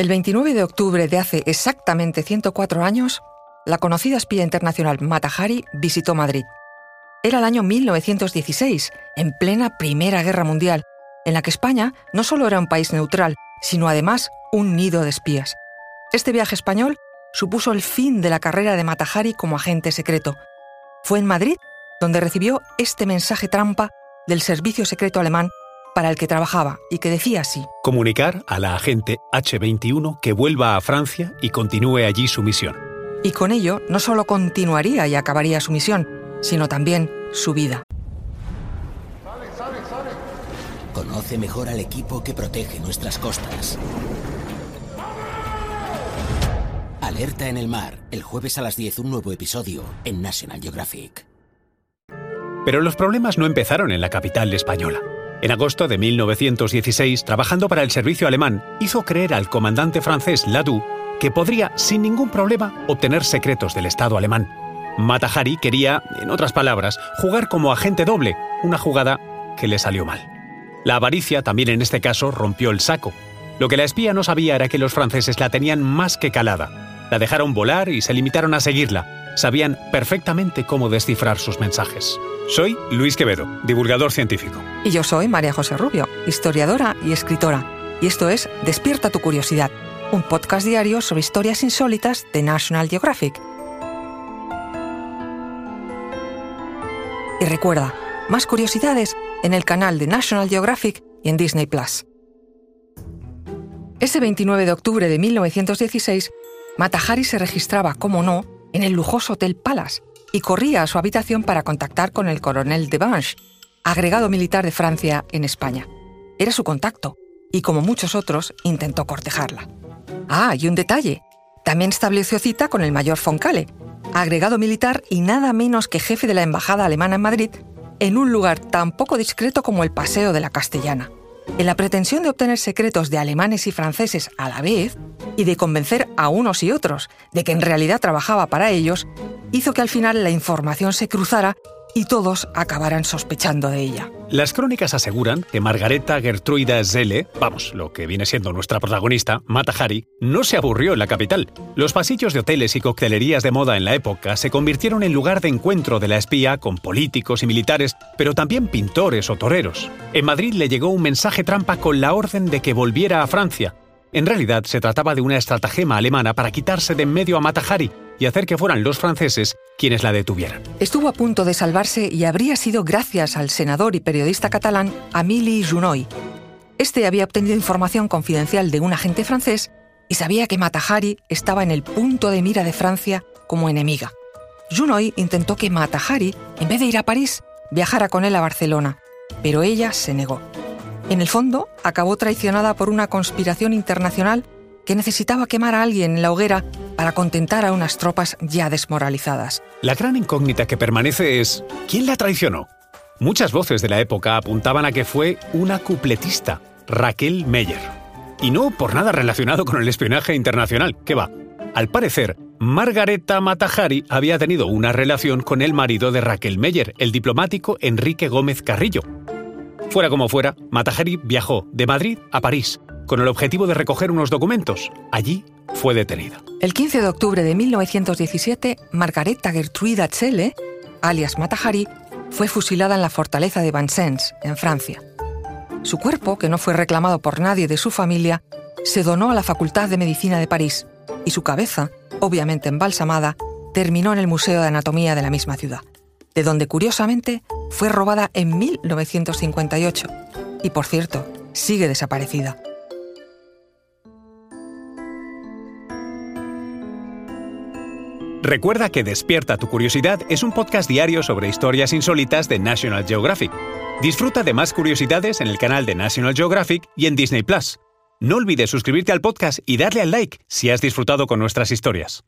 El 29 de octubre de hace exactamente 104 años, la conocida espía internacional Mata Hari visitó Madrid. Era el año 1916, en plena Primera Guerra Mundial, en la que España no solo era un país neutral, sino además un nido de espías. Este viaje español supuso el fin de la carrera de Mata Hari como agente secreto. Fue en Madrid donde recibió este mensaje trampa del servicio secreto alemán para el que trabajaba y que decía así. Comunicar a la agente H21 que vuelva a Francia y continúe allí su misión. Y con ello no solo continuaría y acabaría su misión, sino también su vida. Conoce mejor al equipo que protege nuestras costas. Alerta en el mar, el jueves a las 10 un nuevo episodio en National Geographic. Pero los problemas no empezaron en la capital española. En agosto de 1916, trabajando para el servicio alemán, hizo creer al comandante francés Ladoux que podría, sin ningún problema, obtener secretos del Estado alemán. Matahari quería, en otras palabras, jugar como agente doble, una jugada que le salió mal. La avaricia también en este caso rompió el saco. Lo que la espía no sabía era que los franceses la tenían más que calada. La dejaron volar y se limitaron a seguirla, sabían perfectamente cómo descifrar sus mensajes. Soy Luis Quevedo, divulgador científico. Y yo soy María José Rubio, historiadora y escritora. Y esto es Despierta tu curiosidad, un podcast diario sobre historias insólitas de National Geographic. Y recuerda, más curiosidades en el canal de National Geographic y en Disney Plus. Ese 29 de octubre de 1916, Matahari se registraba, como no, en el lujoso Hotel Palace y corría a su habitación para contactar con el coronel de Banche, agregado militar de Francia en España. Era su contacto y, como muchos otros, intentó cortejarla. Ah, y un detalle. También estableció cita con el mayor Foncale, agregado militar y nada menos que jefe de la embajada alemana en Madrid, en un lugar tan poco discreto como el Paseo de la Castellana. En la pretensión de obtener secretos de alemanes y franceses a la vez, y de convencer a unos y otros de que en realidad trabajaba para ellos, hizo que al final la información se cruzara y todos acabaran sospechando de ella. Las crónicas aseguran que Margareta Gertruida Zelle, vamos, lo que viene siendo nuestra protagonista, Mata Hari, no se aburrió en la capital. Los pasillos de hoteles y coctelerías de moda en la época se convirtieron en lugar de encuentro de la espía con políticos y militares, pero también pintores o toreros. En Madrid le llegó un mensaje trampa con la orden de que volviera a Francia, en realidad se trataba de una estratagema alemana para quitarse de en medio a Matahari y hacer que fueran los franceses quienes la detuvieran. Estuvo a punto de salvarse y habría sido gracias al senador y periodista catalán Amili Junoy. Este había obtenido información confidencial de un agente francés y sabía que Matahari estaba en el punto de mira de Francia como enemiga. Junoy intentó que Matahari, en vez de ir a París, viajara con él a Barcelona, pero ella se negó. En el fondo, acabó traicionada por una conspiración internacional que necesitaba quemar a alguien en la hoguera para contentar a unas tropas ya desmoralizadas. La gran incógnita que permanece es, ¿quién la traicionó? Muchas voces de la época apuntaban a que fue una cupletista, Raquel Meyer. Y no por nada relacionado con el espionaje internacional, que va. Al parecer, Margareta Matahari había tenido una relación con el marido de Raquel Meyer, el diplomático Enrique Gómez Carrillo, Fuera como fuera, Matahari viajó de Madrid a París con el objetivo de recoger unos documentos. Allí fue detenida. El 15 de octubre de 1917, Margareta Gertruida Zelle, alias Matahari, fue fusilada en la fortaleza de Vincennes, en Francia. Su cuerpo, que no fue reclamado por nadie de su familia, se donó a la Facultad de Medicina de París y su cabeza, obviamente embalsamada, terminó en el Museo de Anatomía de la misma ciudad de donde curiosamente fue robada en 1958 y por cierto, sigue desaparecida. Recuerda que Despierta tu Curiosidad es un podcast diario sobre historias insólitas de National Geographic. Disfruta de más curiosidades en el canal de National Geographic y en Disney Plus. No olvides suscribirte al podcast y darle al like si has disfrutado con nuestras historias.